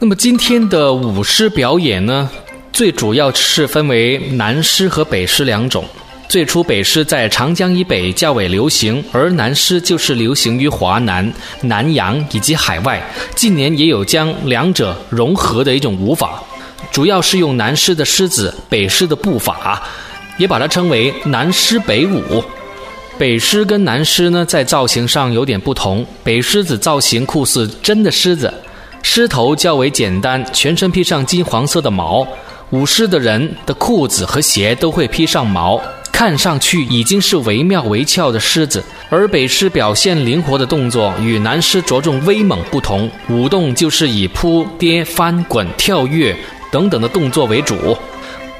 那么今天的舞狮表演呢，最主要是分为南狮和北狮两种。最初北狮在长江以北较为流行，而南狮就是流行于华南、南洋以及海外。近年也有将两者融合的一种舞法，主要是用南狮的狮子、北狮的步伐，也把它称为南狮北舞。北狮跟南狮呢，在造型上有点不同。北狮子造型酷似真的狮子，狮头较为简单，全身披上金黄色的毛。舞狮的人的裤子和鞋都会披上毛。看上去已经是惟妙惟肖的狮子，而北狮表现灵活的动作与南狮着重威猛不同，舞动就是以扑、跌、翻、滚、跳跃等等的动作为主。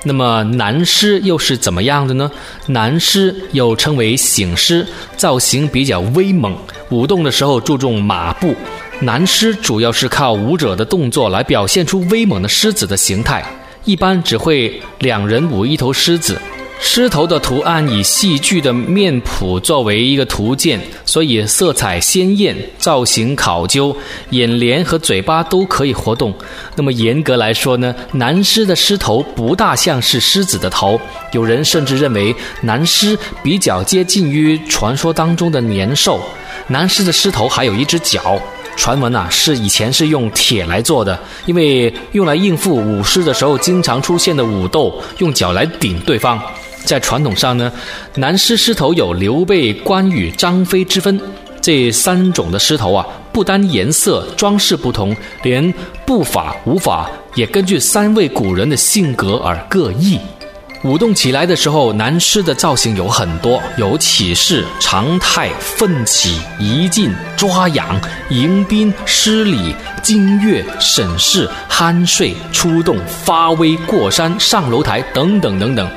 那么南狮又是怎么样的呢？南狮又称为醒狮，造型比较威猛，舞动的时候注重马步。南狮主要是靠舞者的动作来表现出威猛的狮子的形态，一般只会两人舞一头狮子。狮头的图案以戏剧的面谱作为一个图鉴，所以色彩鲜艳，造型考究，眼帘和嘴巴都可以活动。那么严格来说呢，南狮的狮头不大像是狮子的头，有人甚至认为南狮比较接近于传说当中的年兽。南狮的狮头还有一只脚，传闻啊是以前是用铁来做的，因为用来应付舞狮的时候经常出现的武斗，用脚来顶对方。在传统上呢，南狮狮头有刘备、关羽、张飞之分。这三种的狮头啊，不单颜色装饰不同，连步法舞法也根据三位古人的性格而各异。舞动起来的时候，南狮的造型有很多，有起势、常态、奋起、移进、抓痒、迎宾、施礼、惊跃、审视、酣睡、出动、发威、过山、上楼台等等等等。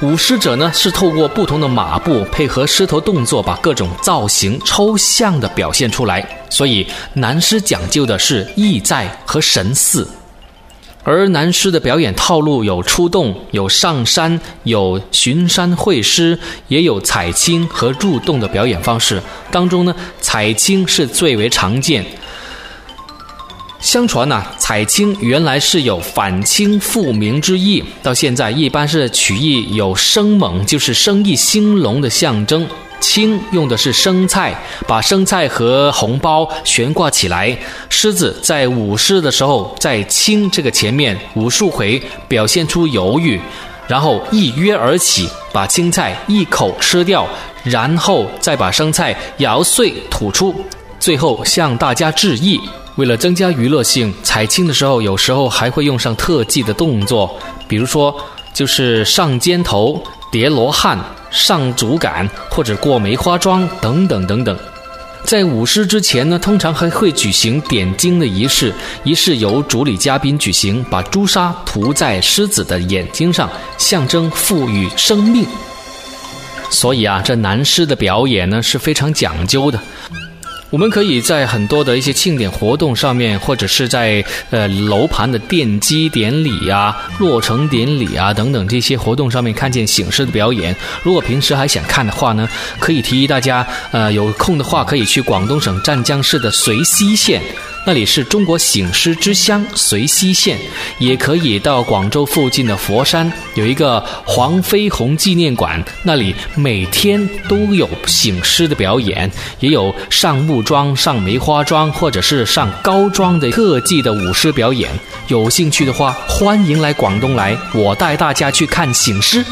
舞狮者呢，是透过不同的马步配合狮头动作，把各种造型抽象的表现出来。所以南狮讲究的是意在和神似，而南狮的表演套路有出洞、有上山、有巡山会师，也有采青和入洞的表演方式。当中呢，采青是最为常见。相传呐，采青原来是有反清复明之意，到现在一般是取意有生猛，就是生意兴隆的象征。青用的是生菜，把生菜和红包悬挂起来。狮子在舞狮的时候，在青这个前面舞数回，表现出犹豫，然后一跃而起，把青菜一口吃掉，然后再把生菜咬碎吐出，最后向大家致意。为了增加娱乐性，采青的时候有时候还会用上特技的动作，比如说就是上肩头、叠罗汉、上竹竿或者过梅花桩等等等等。在舞狮之前呢，通常还会举行点睛的仪式，仪式由主礼嘉宾举行，把朱砂涂在狮子的眼睛上，象征赋予生命。所以啊，这南狮的表演呢是非常讲究的。我们可以在很多的一些庆典活动上面，或者是在呃楼盘的奠基典礼啊、落成典礼啊等等这些活动上面看见醒狮的表演。如果平时还想看的话呢，可以提议大家，呃有空的话可以去广东省湛江市的遂溪县。那里是中国醒狮之乡遂溪县，也可以到广州附近的佛山有一个黄飞鸿纪念馆，那里每天都有醒狮的表演，也有上木桩、上梅花桩或者是上高桩的特技的舞狮表演。有兴趣的话，欢迎来广东来，我带大家去看醒狮。